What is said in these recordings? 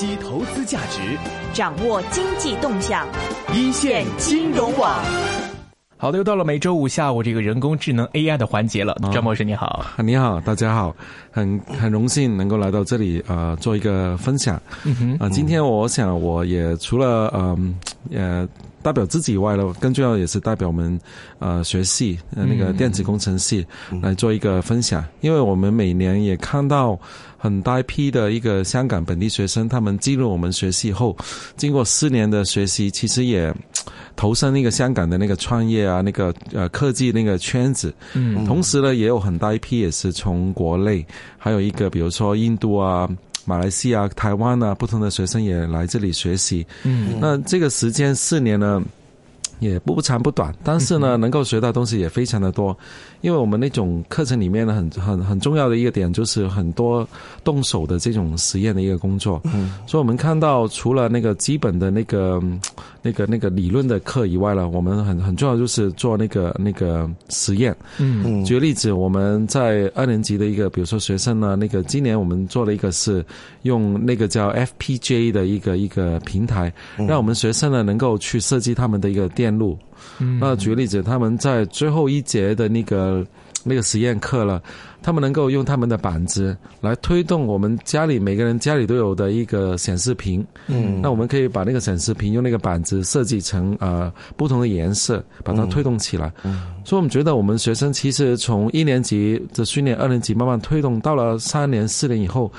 析投资价值，掌握经济动向，一线金融网。好的，又到了每周五下午这个人工智能 AI 的环节了。张博士你好，你好，大家好，很很荣幸能够来到这里啊，做一个分享。嗯哼，啊，今天我想我也除了嗯呃。代表自己以外呢，更重要也是代表我们呃学系呃那个电子工程系来做一个分享，因为我们每年也看到很大一批的一个香港本地学生，他们进入我们学系后，经过四年的学习，其实也投身那个香港的那个创业啊，那个呃科技那个圈子。嗯，同时呢，也有很大一批也是从国内，还有一个比如说印度啊。马来西亚、台湾啊，不同的学生也来这里学习。嗯，那这个时间四年呢，也不长不短，但是呢，能够学到东西也非常的多。因为我们那种课程里面呢，很很很重要的一个点就是很多动手的这种实验的一个工作。嗯，所以我们看到除了那个基本的那个那个那个理论的课以外呢，我们很很重要就是做那个那个实验。嗯，举个例子，我们在二年级的一个，比如说学生呢，那个今年我们做了一个是用那个叫 FPGA 的一个一个平台，让我们学生呢能够去设计他们的一个电路。那举个例子，他们在最后一节的那个那个实验课了，他们能够用他们的板子来推动我们家里每个人家里都有的一个显示屏。嗯，那我们可以把那个显示屏用那个板子设计成呃不同的颜色，把它推动起来。嗯，所以我们觉得我们学生其实从一年级的训练，二年级慢慢推动到了三年、四年以后，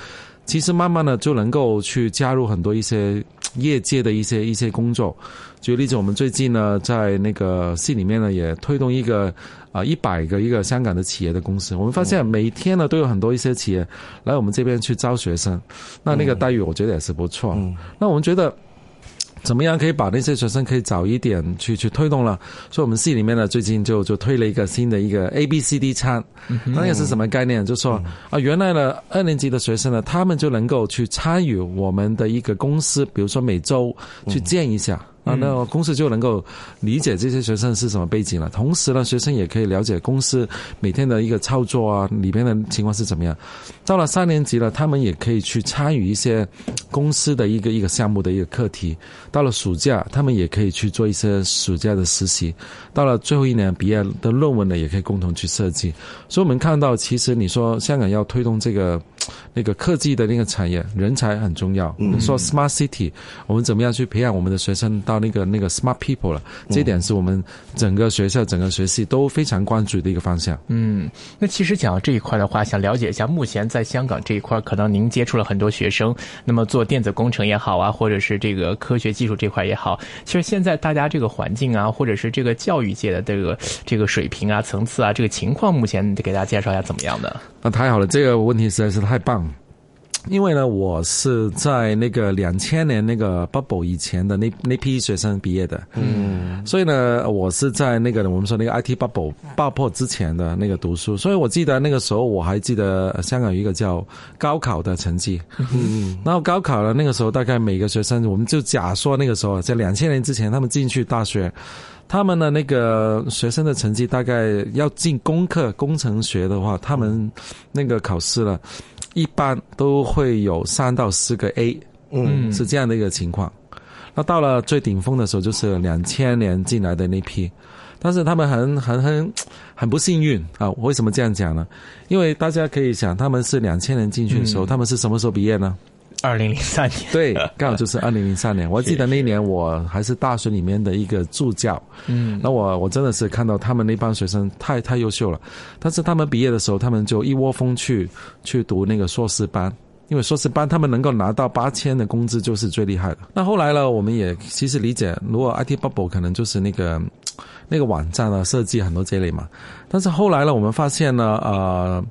其实慢慢的就能够去加入很多一些 业界的一些一些工作。举个例子，我们最近呢，在那个系里面呢，也推动一个啊一百个一个香港的企业的公司。我们发现每天呢，都有很多一些企业来我们这边去招学生，那那个待遇我觉得也是不错。那我们觉得。怎么样可以把那些学生可以早一点去去推动了？所以我们系里面呢，最近就就推了一个新的一个 A B C D 餐，那个是什么概念？就说啊，原来呢二年级的学生呢，他们就能够去参与我们的一个公司，比如说每周去见一下。啊，那公司就能够理解这些学生是什么背景了。同时呢，学生也可以了解公司每天的一个操作啊，里边的情况是怎么样。到了三年级了，他们也可以去参与一些公司的一个一个项目的一个课题。到了暑假，他们也可以去做一些暑假的实习。到了最后一年毕业的论文呢，也可以共同去设计。所以我们看到，其实你说香港要推动这个。那个科技的那个产业，人才很重要。我们说 smart city，我们怎么样去培养我们的学生到那个那个 smart people 了？这点是我们整个学校、整个学系都非常关注的一个方向。嗯，那其实讲到这一块的话，想了解一下，目前在香港这一块，可能您接触了很多学生，那么做电子工程也好啊，或者是这个科学技术这块也好，其实现在大家这个环境啊，或者是这个教育界的这个这个水平啊、层次啊，这个情况，目前得给大家介绍一下怎么样的？那太好了，这个问题实在是太棒。因为呢，我是在那个两千年那个 bubble 以前的那那批学生毕业的，嗯，所以呢，我是在那个我们说那个 IT bubble 爆破之前的那个读书，所以我记得那个时候我还记得香港有一个叫高考的成绩，嗯，然后高考了，那个时候大概每个学生，我们就假说那个时候在两千年之前，他们进去大学。他们的那个学生的成绩大概要进工科工程学的话，他们那个考试了，一般都会有三到四个 A，嗯，是这样的一个情况。那到了最顶峰的时候，就是两千年进来的那批，但是他们很很很很不幸运啊！为什么这样讲呢？因为大家可以想，他们是两千年进去的时候，他们是什么时候毕业呢？二零零三年，对，刚好就是二零零三年。我记得那一年我还是大学里面的一个助教，嗯，那我我真的是看到他们那帮学生太太优秀了，但是他们毕业的时候，他们就一窝蜂去去读那个硕士班，因为硕士班他们能够拿到八千的工资就是最厉害的。那后来呢，我们也其实理解，如果 IT bubble 可能就是那个那个网站啊设计很多这类嘛，但是后来呢，我们发现呢，呃。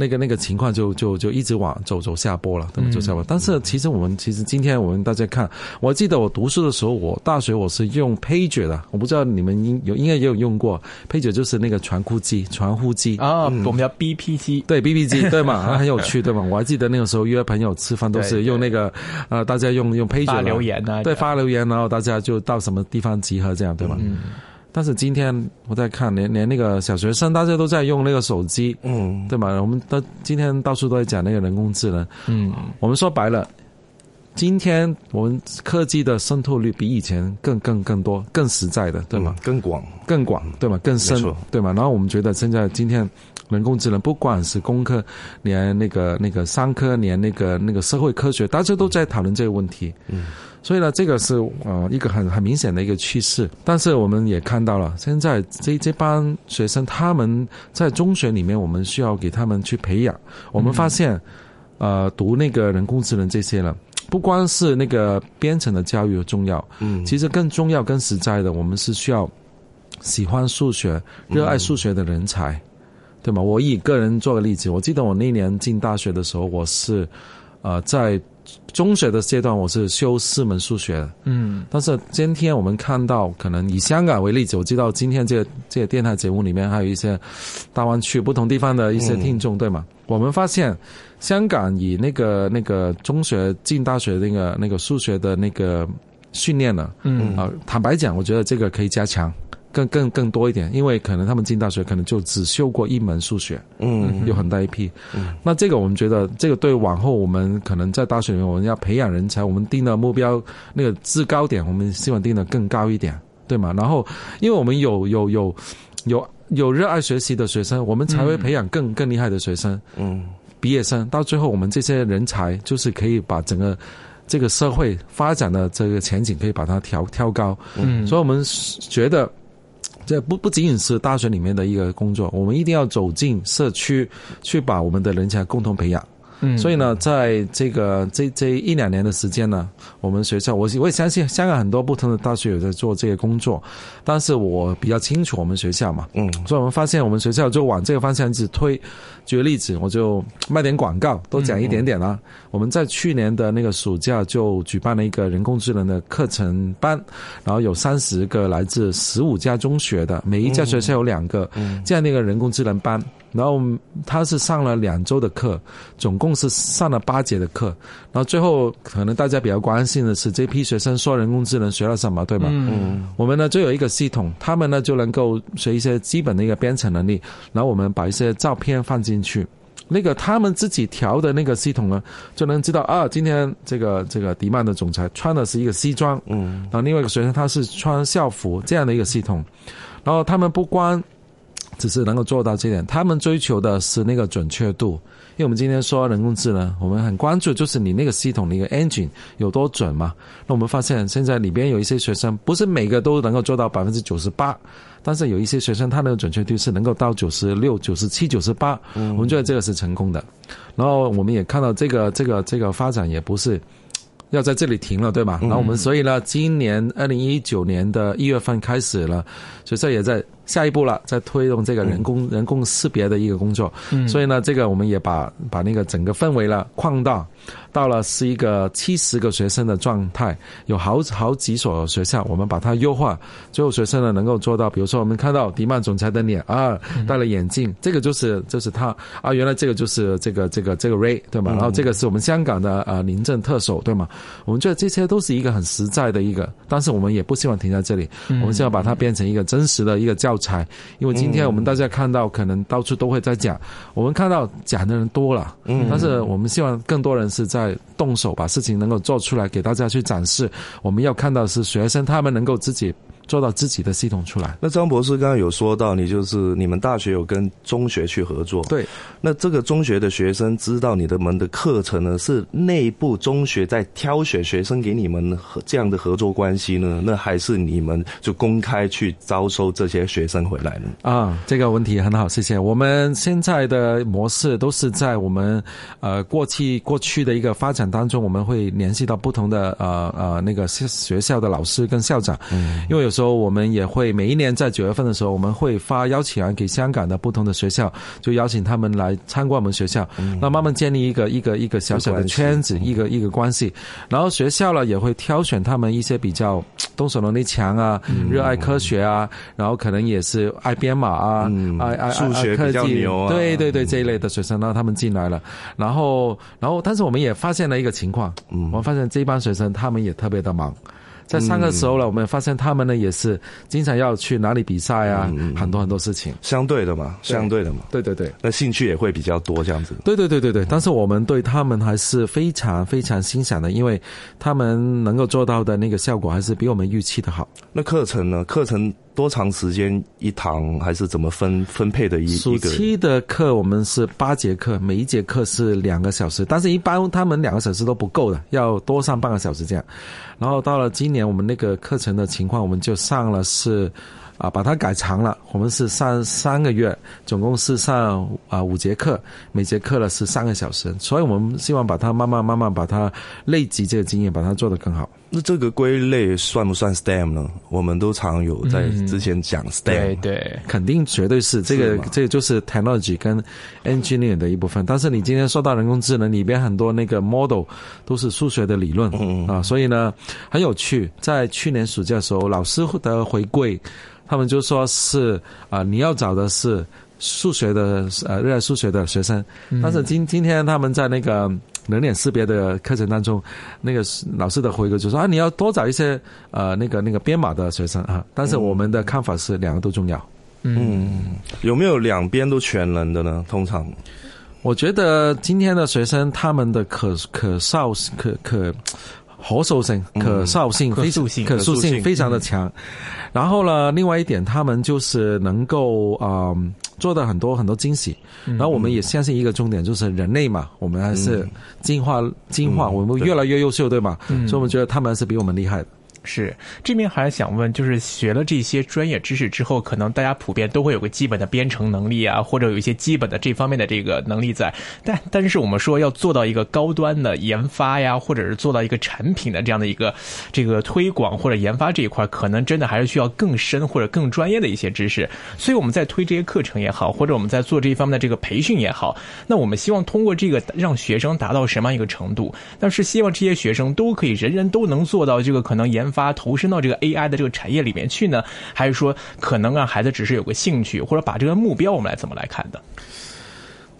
那个那个情况就就就一直往走走下坡了，走下坡。但是其实我们其实今天我们大家看，我记得我读书的时候，我大学我是用 Pager 的，我不知道你们应有应该也有用过 Pager，就是那个传呼机，传呼机。啊，我们叫 BP 机，对 BP 机，对嘛，很有趣，对嘛。我还记得那个时候约朋友吃饭都是用那个，呃，大家用用 Pager 发留言啊，对，发留言，然后大家就到什么地方集合这样，对吧？但是今天我在看，连连那个小学生，大家都在用那个手机，嗯，对吧？我们都今天到处都在讲那个人工智能，嗯，我们说白了，今天我们科技的渗透率比以前更更更多、更实在的，对吗？更广、更广，对吗？更深，对吗？然后我们觉得现在今天人工智能，不管是工科，连那个那个商科，连那个那个社会科学，大家都在讨论这个问题。嗯，所以呢，这个是呃一个很很明显的一个趋势。但是我们也看到了，现在这这帮学生他们在中学里面，我们需要给他们去培养。我们发现，呃，读那个人工智能这些了。不光是那个编程的教育重要，嗯，其实更重要、更实在的，我们是需要喜欢数学、热爱数学的人才，对吗？我以个人做个例子，我记得我那年进大学的时候，我是呃在中学的阶段，我是修四门数学，嗯，但是今天我们看到，可能以香港为例子，我知道今天这个这个电台节目里面还有一些大湾区不同地方的一些听众，对吗？我们发现。香港以那个那个中学进大学那个那个数学的那个训练呢，嗯啊，坦白讲，我觉得这个可以加强，更更更多一点，因为可能他们进大学可能就只修过一门数学，嗯，有很大一批，嗯，那这个我们觉得这个对往后我们可能在大学里面我们要培养人才，我们定的目标那个制高点，我们希望定的更高一点，对吗？然后，因为我们有有有有有热爱学习的学生，我们才会培养更更厉害的学生，嗯。毕业生到最后，我们这些人才就是可以把整个这个社会发展的这个前景可以把它调调高。嗯，所以我们觉得这不不仅仅是大学里面的一个工作，我们一定要走进社区，去把我们的人才共同培养。嗯，所以呢，在这个这这一两年的时间呢，我们学校我我也相信香港很多不同的大学有在做这个工作，但是我比较清楚我们学校嘛，嗯，所以我们发现我们学校就往这个方向一直推。举个例子，我就卖点广告，多讲一点点啦。我们在去年的那个暑假就举办了一个人工智能的课程班，然后有三十个来自十五家中学的，每一家学校有两个这样的一个人工智能班。然后他是上了两周的课，总共是上了八节的课。然后最后可能大家比较关心的是这批学生说人工智能学了什么，对吗？嗯，我们呢就有一个系统，他们呢就能够学一些基本的一个编程能力。然后我们把一些照片放进去，那个他们自己调的那个系统呢，就能知道啊，今天这个这个迪曼的总裁穿的是一个西装，嗯，然后另外一个学生他是穿校服这样的一个系统，然后他们不光。只是能够做到这点，他们追求的是那个准确度。因为我们今天说人工智能，我们很关注就是你那个系统的一个 engine 有多准嘛。那我们发现现在里边有一些学生，不是每个都能够做到百分之九十八，但是有一些学生他那个准确度是能够到九十六、九十七、九十八。我们觉得这个是成功的。然后我们也看到这个这个这个发展也不是。要在这里停了，对吧？然后我们所以呢，今年二零一九年的一月份开始了，所以这也在下一步了，在推动这个人工人工识别的一个工作。所以呢，这个我们也把把那个整个氛围了扩大。到了是一个七十个学生的状态，有好好几所学校，我们把它优化，最后学生呢能够做到，比如说我们看到迪曼总裁的脸啊，戴了眼镜，这个就是就是他啊，原来这个就是这个这个这个 Ray 对吗？然后这个是我们香港的呃临阵特首对吗？我们觉得这些都是一个很实在的一个，但是我们也不希望停在这里，我们希望把它变成一个真实的一个教材，因为今天我们大家看到可能到处都会在讲，我们看到讲的人多了，嗯，但是我们希望更多人是在。动手把事情能够做出来，给大家去展示。我们要看到是学生他们能够自己。做到自己的系统出来。那张博士刚刚有说到，你就是你们大学有跟中学去合作。对。那这个中学的学生知道你的门的课程呢，是内部中学在挑选学生给你们这样的合作关系呢？那还是你们就公开去招收这些学生回来呢？啊，这个问题很好，谢谢。我们现在的模式都是在我们呃过去过去的一个发展当中，我们会联系到不同的呃呃那个学校的老师跟校长，嗯，因为有时候。说我们也会每一年在九月份的时候，我们会发邀请函给香港的不同的学校，就邀请他们来参观我们学校，那慢慢建立一个一个一个小小的圈子，一个一个关系。然后学校呢也会挑选他们一些比较动手能力强啊、热爱科学啊，然后可能也是爱编码啊、爱爱数学比较牛啊，对对对这一类的学生，让他们进来了。然后然后，但是我们也发现了一个情况，我们发现这帮学生他们也特别的忙。在上课时候呢，我们发现他们呢也是经常要去哪里比赛啊，很多很多事情。相对的嘛，相对的嘛，对对对，那兴趣也会比较多这样子。对对对对对，但是我们对他们还是非常非常欣赏的，因为他们能够做到的那个效果还是比我们预期的好。那课程呢？课程多长时间一堂，还是怎么分分配的？一暑期的课我们是八节课，每一节课是两个小时，但是一般他们两个小时都不够的，要多上半个小时这样。然后到了今年，我们那个课程的情况，我们就上了是。啊，把它改长了。我们是上三个月，总共是上啊五节课，每节课呢是三个小时。所以我们希望把它慢慢慢慢把它累积这个经验，把它做得更好。那这个归类算不算 STEM 呢？我们都常有在之前讲 STEM，对对，肯定绝对是这个，这个就是 technology 跟 engineer 的一部分。但是你今天说到人工智能里边很多那个 model 都是数学的理论嗯啊，所以呢很有趣。在去年暑假的时候，老师的回馈。他们就说是啊，你要找的是数学的呃热爱数学的学生，但是今今天他们在那个人脸识别的课程当中，那个老师的回馈就说啊，你要多找一些呃那个那个编码的学生啊。但是我们的看法是两个都重要。嗯，有没有两边都全能的呢？通常，我觉得今天的学生他们的可可少可可。可塑性、可塑性、可塑性、可塑性非常的强。然后呢，另外一点，他们就是能够啊做的很多很多惊喜。然后我们也相信一个重点，就是人类嘛，我们还是进化进化，我们越来越优秀，对吗？所以我们觉得他们是比我们厉害的。是，这边还是想问，就是学了这些专业知识之后，可能大家普遍都会有个基本的编程能力啊，或者有一些基本的这方面的这个能力在。但但是我们说要做到一个高端的研发呀，或者是做到一个产品的这样的一个这个推广或者研发这一块，可能真的还是需要更深或者更专业的一些知识。所以我们在推这些课程也好，或者我们在做这一方面的这个培训也好，那我们希望通过这个让学生达到什么样一个程度？但是希望这些学生都可以人人都能做到这个可能研。发他投身到这个 AI 的这个产业里面去呢，还是说可能让孩子只是有个兴趣，或者把这个目标我们来怎么来看的？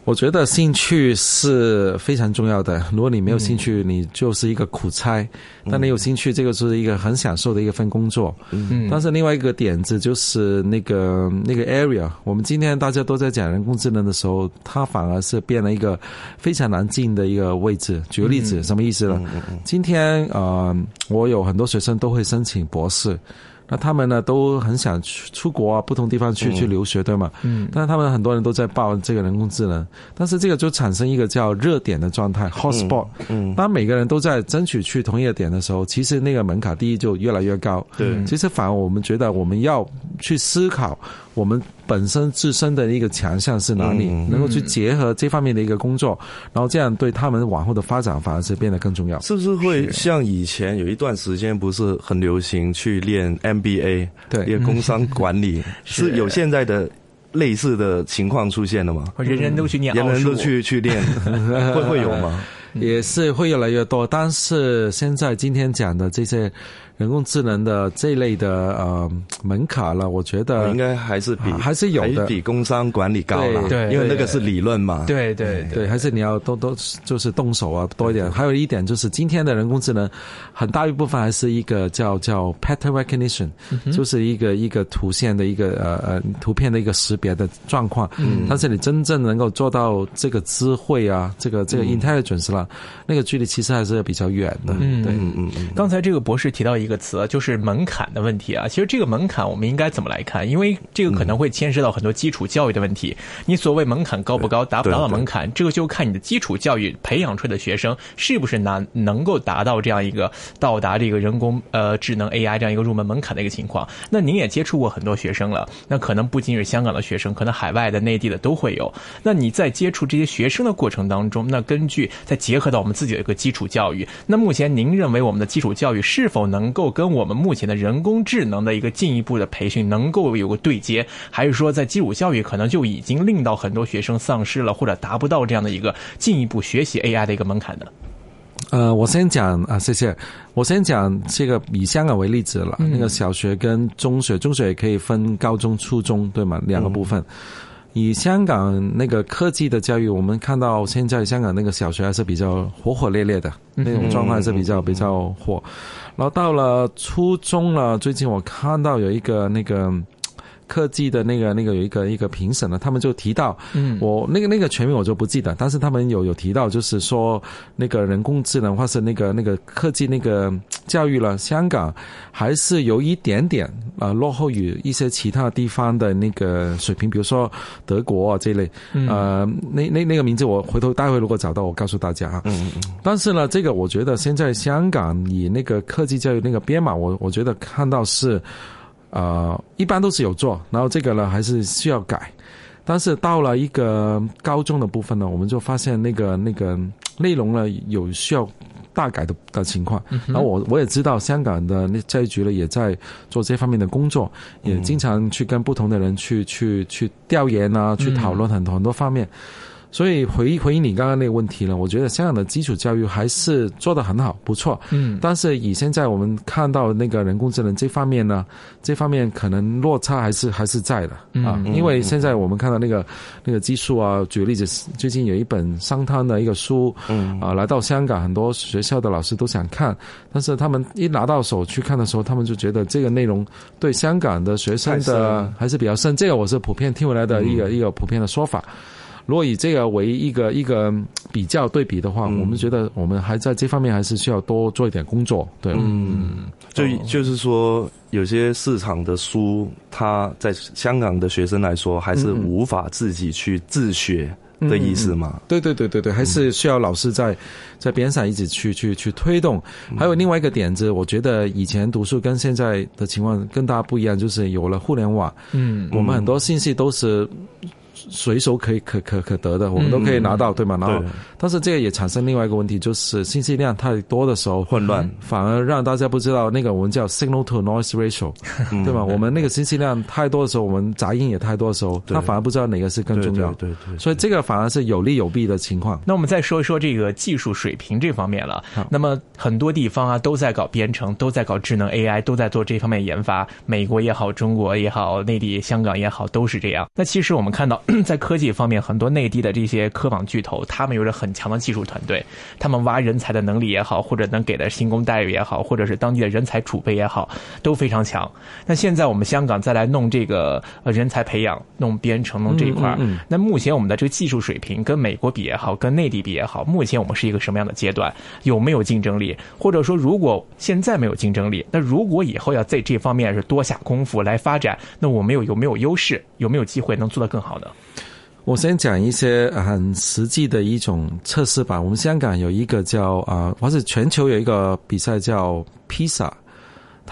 我觉得兴趣是非常重要的。如果你没有兴趣，你就是一个苦差；但你有兴趣，这个是一个很享受的一份工作。嗯，但是另外一个点子就是那个那个 area，我们今天大家都在讲人工智能的时候，它反而是变了一个非常难进的一个位置。举个例子，什么意思呢？今天呃，我有很多学生都会申请博士。那他们呢都很想去出国啊，不同地方去去留学，对吗？嗯。但是他们很多人都在报这个人工智能，但是这个就产生一个叫热点的状态，hotspot。嗯。当每个人都在争取去同一个点的时候，其实那个门槛第一就越来越高。对。其实反而我们觉得我们要去思考。我们本身自身的一个强项是哪里？能够去结合这方面的一个工作，然后这样对他们往后的发展反而是变得更重要。是不是会像以前有一段时间不是很流行去练 MBA，对，练工商管理，是有现在的类似的情况出现了吗？人人都去念，人人都去去练，会会有吗？也是会越来越多，但是现在今天讲的这些。人工智能的这类的呃门槛了，我觉得应该还是比还是有的，比工商管理高了，对，因为那个是理论嘛，对对对，还是你要多多就是动手啊多一点。还有一点就是今天的人工智能很大一部分还是一个叫叫 pattern recognition，就是一个一个图线的一个呃呃图片的一个识别的状况，嗯，但是你真正能够做到这个智慧啊，这个这个 intelligence 了，那个距离其实还是比较远的，嗯。嗯嗯嗯。刚才这个博士提到一个。个词就是门槛的问题啊，其实这个门槛我们应该怎么来看？因为这个可能会牵涉到很多基础教育的问题。你所谓门槛高不高，达不达到门槛，这个就看你的基础教育培养出来的学生是不是能能够达到这样一个到达这个人工呃智能 AI 这样一个入门门槛的一个情况。那您也接触过很多学生了，那可能不仅是香港的学生，可能海外的、内地的都会有。那你在接触这些学生的过程当中，那根据再结合到我们自己的一个基础教育，那目前您认为我们的基础教育是否能够？够跟我们目前的人工智能的一个进一步的培训能够有个对接，还是说在基础教育可能就已经令到很多学生丧失了或者达不到这样的一个进一步学习 AI 的一个门槛的？呃，我先讲啊，谢谢。我先讲这个以香港为例子了，那个小学跟中学，中学也可以分高中、初中，对吗？两个部分。以香港那个科技的教育，我们看到现在香港那个小学还是比较火火烈烈的那种状况，还是比较比较火。然后到了初中了，最近我看到有一个那个。科技的那个那个有一个一个评审呢，他们就提到，嗯，我那个那个全名我就不记得，但是他们有有提到，就是说那个人工智能或是那个那个科技那个教育了，香港还是有一点点啊落后于一些其他地方的那个水平，比如说德国啊这类，呃，那那那个名字我回头待会如果找到我告诉大家啊，嗯嗯，但是呢，这个我觉得现在香港以那个科技教育那个编码，我我觉得看到是。呃，一般都是有做，然后这个呢还是需要改，但是到了一个高中的部分呢，我们就发现那个那个内容呢有需要大改的的情况。然后我我也知道香港的那教育局呢也在做这方面的工作，也经常去跟不同的人去去去调研啊，去讨论很多很多方面。所以回回应你刚刚那个问题呢，我觉得香港的基础教育还是做得很好，不错。嗯，但是以现在我们看到那个人工智能这方面呢，这方面可能落差还是还是在的啊。因为现在我们看到那个那个技术啊，举个例子，最近有一本商汤的一个书，嗯啊，来到香港，很多学校的老师都想看，但是他们一拿到手去看的时候，他们就觉得这个内容对香港的学生的还是比较深。这个我是普遍听回来的一个一个普遍的说法。如果以这个为一个一个比较对比的话，我们觉得我们还在这方面还是需要多做一点工作。对，嗯，就就是说，有些市场的书，它在香港的学生来说，还是无法自己去自学的意思嘛？对对对对对，还是需要老师在在边上一直去去去推动。还有另外一个点子，我觉得以前读书跟现在的情况跟大家不一样，就是有了互联网，嗯，我们很多信息都是。随手可以可可可得的，我们都可以拿到，对吗？然后，但是这个也产生另外一个问题，就是信息量太多的时候混乱，反而让大家不知道那个我们叫 signal to noise ratio，对吧？我们那个信息量太多的时候，我们杂音也太多的时候，他反而不知道哪个是更重要。对对。所以这个反而是有利有弊的情况。那我们再说一说这个技术水平这方面了。那么很多地方啊都在搞编程，都在搞智能 AI，都在做这方面研发。美国也好，中国也好，内地、香港也好，都是这样。那其实我们看到。在科技方面，很多内地的这些科网巨头，他们有着很强的技术团队，他们挖人才的能力也好，或者能给的薪工待遇也好，或者是当地的人才储备也好，都非常强。那现在我们香港再来弄这个人才培养、弄编程、弄这一块儿，那目前我们的这个技术水平跟美国比也好，跟内地比也好，目前我们是一个什么样的阶段？有没有竞争力？或者说，如果现在没有竞争力，那如果以后要在这方面是多下功夫来发展，那我们有有没有优势？有没有机会能做得更好呢？我先讲一些很实际的一种测试吧。我们香港有一个叫啊，或者全球有一个比赛叫披萨。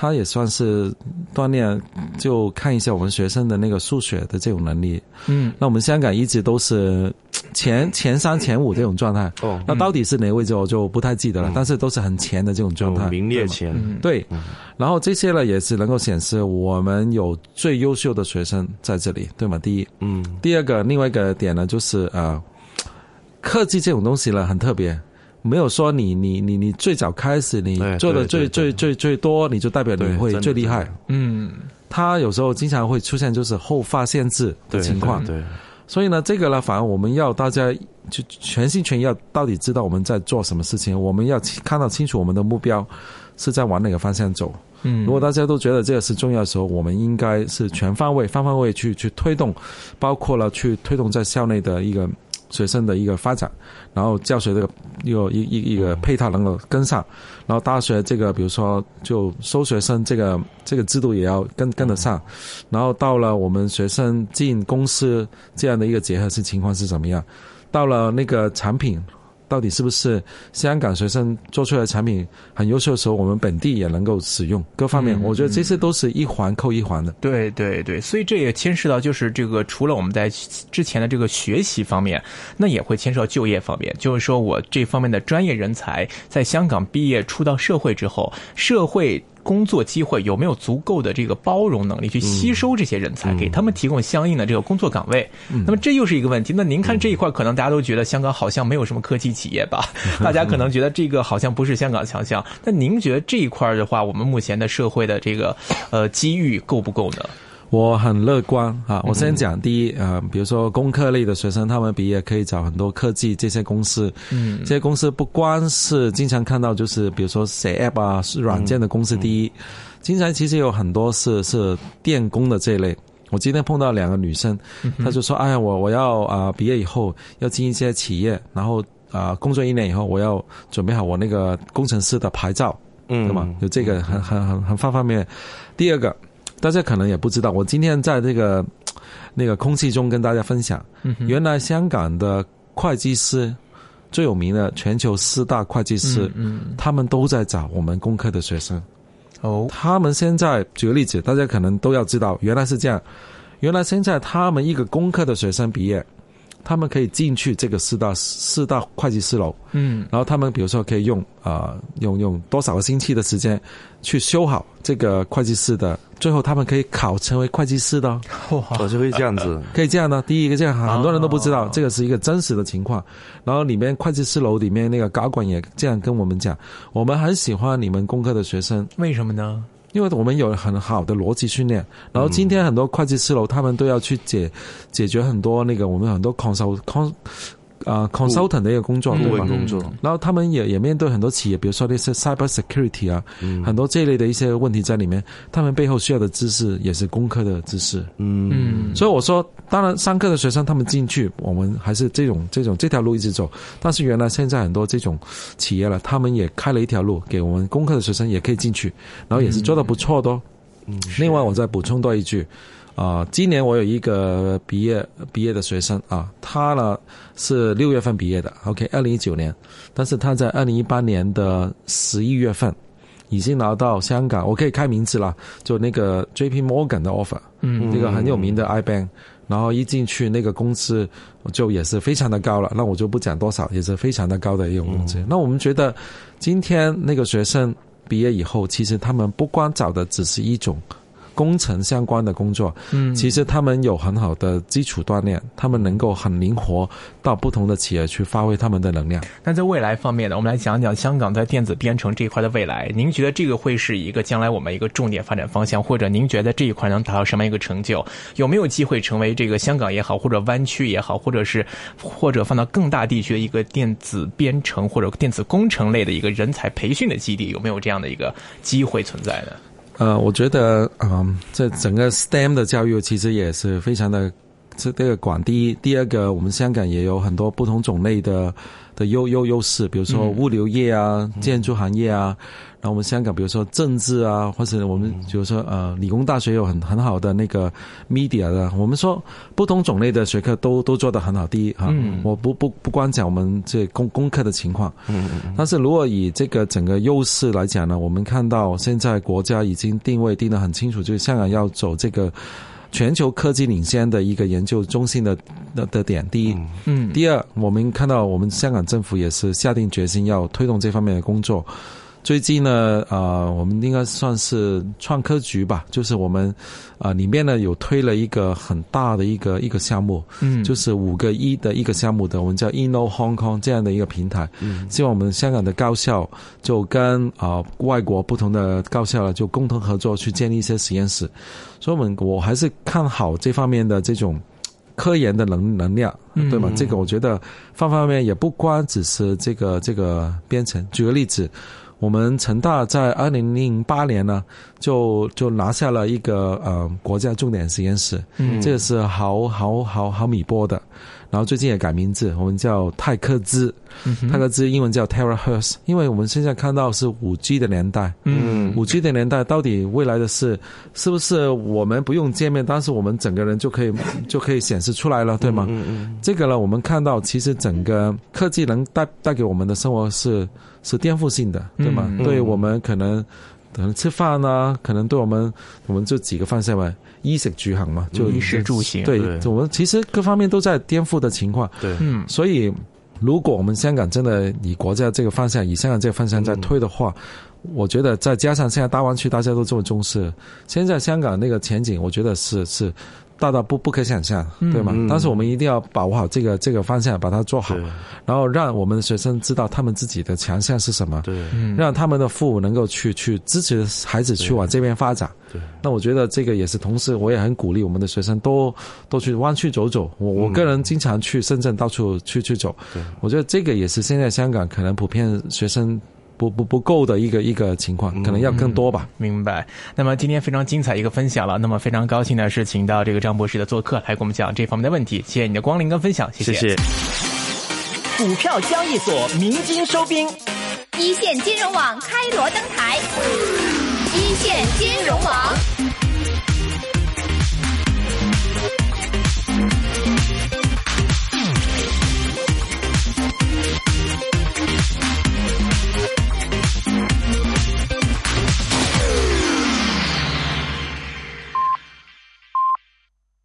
他也算是锻炼，就看一下我们学生的那个数学的这种能力。嗯，那我们香港一直都是前 前三、前五这种状态。哦，那到底是哪位置我就不太记得了，但是都是很前的这种状态，名列前。对，然后这些呢也是能够显示我们有最优秀的学生在这里，对吗？第一，嗯，第二个另外一个点呢就是呃，科技这种东西呢很特别。没有说你你你你最早开始你做的最最最最多，你就代表你会最厉害。嗯，他有时候经常会出现就是后发限制的情况。对，所以呢，这个呢，反而我们要大家就全心全意要到底知道我们在做什么事情，我们要看到清楚我们的目标是在往哪个方向走。嗯，如果大家都觉得这个是重要的时候，我们应该是全方位、方方位去去推动，包括了去推动在校内的一个。学生的一个发展，然后教学这个又一一一个配套能够跟上，然后大学这个比如说就收学生这个这个制度也要跟跟得上，然后到了我们学生进公司这样的一个结合式情况是怎么样？到了那个产品。到底是不是香港学生做出来的产品很优秀的时候，我们本地也能够使用各方面？我觉得这些都是一环扣一环的。对对对，所以这也牵涉到就是这个，除了我们在之前的这个学习方面，那也会牵涉到就业方面。就是说我这方面的专业人才在香港毕业出到社会之后，社会。工作机会有没有足够的这个包容能力去吸收这些人才，给他们提供相应的这个工作岗位？那么这又是一个问题。那您看这一块，可能大家都觉得香港好像没有什么科技企业吧？大家可能觉得这个好像不是香港强项。那您觉得这一块的话，我们目前的社会的这个呃机遇够不够呢？我很乐观啊！我先讲第一，呃，比如说工科类的学生，他们毕业可以找很多科技这些公司。嗯，这些公司不光是经常看到，就是比如说写 app 啊，是软件的公司第一，经常其实有很多是是电工的这一类。我今天碰到两个女生，她就说：“哎呀，我我要啊，毕业以后要进一些企业，然后啊，工作一年以后，我要准备好我那个工程师的牌照，嗯，对吗？有这个很很很很方方面面。第二个。”大家可能也不知道，我今天在这个 那个空气中跟大家分享，原来香港的会计师最有名的全球四大会计师，他们都在找我们工科的学生。哦，他们现在举个例子，大家可能都要知道，原来是这样。原来现在他们一个工科的学生毕业。他们可以进去这个四大四大会计师楼，嗯，然后他们比如说可以用啊用用多少个星期的时间去修好这个会计师的，最后他们可以考成为会计师的，我就会这样子，可以这样的。第一个这样，很多人都不知道，这个是一个真实的情况。然后里面会计师楼里面那个高管也这样跟我们讲，我们很喜欢你们工科的学生，为什么呢？因为我们有很好的逻辑训练，然后今天很多会计师楼他们都要去解解决很多那个我们很多 consult con 啊 consultant 的一个工作，对吧？工作，然后他们也也面对很多企业，比如说那些 cyber security 啊，很多这一类的一些问题在里面，他们背后需要的知识也是工科的知识。嗯，所以我说，当然上课的学生他们进去，我们还是这种这种这条路一直走。但是原来现在很多这种企业了，他们也开了一条路，给我们工科的学生也可以进去，然后也是做的不错的。嗯，另外我再补充多一句。啊，今年我有一个毕业毕业的学生啊，他呢是六月份毕业的，OK，二零一九年，但是他在二零一八年的十一月份已经拿到香港，我可以开名字了，就那个 JP Morgan 的 offer，嗯，这个很有名的 IBank，然后一进去那个公司就也是非常的高了，那我就不讲多少，也是非常的高的一种工资。那我们觉得今天那个学生毕业以后，其实他们不光找的只是一种。工程相关的工作，嗯，其实他们有很好的基础锻炼，他们能够很灵活到不同的企业去发挥他们的能量。那在未来方面呢，我们来讲讲香港在电子编程这一块的未来。您觉得这个会是一个将来我们一个重点发展方向，或者您觉得这一块能达到什么样一个成就？有没有机会成为这个香港也好，或者湾区也好，或者是 或者放到更大地区的一个电子编程或者电子工程类的一个人才培训的基地？有没有这样的一个机会存在呢？呃，我觉得，嗯，这整个 STEM 的教育其实也是非常的这这个广。第一，第二个，我们香港也有很多不同种类的的优优优势，比如说物流业啊、建筑行业啊。然后我们香港，比如说政治啊，或者我们比如说呃，理工大学有很很好的那个 media 的。我们说不同种类的学科都都做得很好。第一哈，我不不不光讲我们这工功课的情况，嗯嗯。但是如果以这个整个优势来讲呢，我们看到现在国家已经定位定得很清楚，就是香港要走这个全球科技领先的一个研究中心的的的点。第一，嗯。第二，我们看到我们香港政府也是下定决心要推动这方面的工作。最近呢，呃，我们应该算是创科局吧，就是我们，啊，里面呢有推了一个很大的一个一个项目，嗯，就是五个一的一个项目的，我们叫 Inno Hong Kong 这样的一个平台，嗯，希望我们香港的高校就跟啊外国不同的高校呢就共同合作去建立一些实验室，所以我们我还是看好这方面的这种科研的能能量，对吗？这个我觉得方方面面也不光只是这个这个编程，举个例子。我们成大在二零零八年呢，就就拿下了一个呃国家重点实验室，嗯，这个是毫毫毫毫米波的。然后最近也改名字，我们叫泰克兹，泰克兹英文叫 Terahertz，因为我们现在看到是五 G 的年代，嗯，五 G 的年代到底未来的事是不是我们不用见面，但是我们整个人就可以就可以显示出来了，对吗？嗯嗯，这个呢，我们看到其实整个科技能带带给我们的生活是是颠覆性的，对吗？对我们可能可能吃饭呢，可能对我们我们这几个方向嘛。衣食住行嘛，就衣食住行。对，我们其实各方面都在颠覆的情况。对，嗯，所以如果我们香港真的以国家这个方向，以香港这个方向在推的话，我觉得再加上现在大湾区大家都这么重视，现在香港那个前景，我觉得是是大到不不可想象，对吗？但是我们一定要把握好这个这个方向，把它做好，然后让我们的学生知道他们自己的强项是什么，对，让他们的父母能够去去支持孩子去往这边发展。对，那我觉得这个也是，同时我也很鼓励我们的学生多多去湾区走走。我我个人经常去深圳到处去去走，对，我觉得这个也是现在香港可能普遍学生。不不不够的一个一个情况，可能要更多吧。明白。那么今天非常精彩一个分享了。那么非常高兴的是，请到这个张博士的做客，来给我们讲这方面的问题。谢谢你的光临跟分享，谢谢。股票交易所鸣金收兵，一线金融网开锣登台，一线金融网。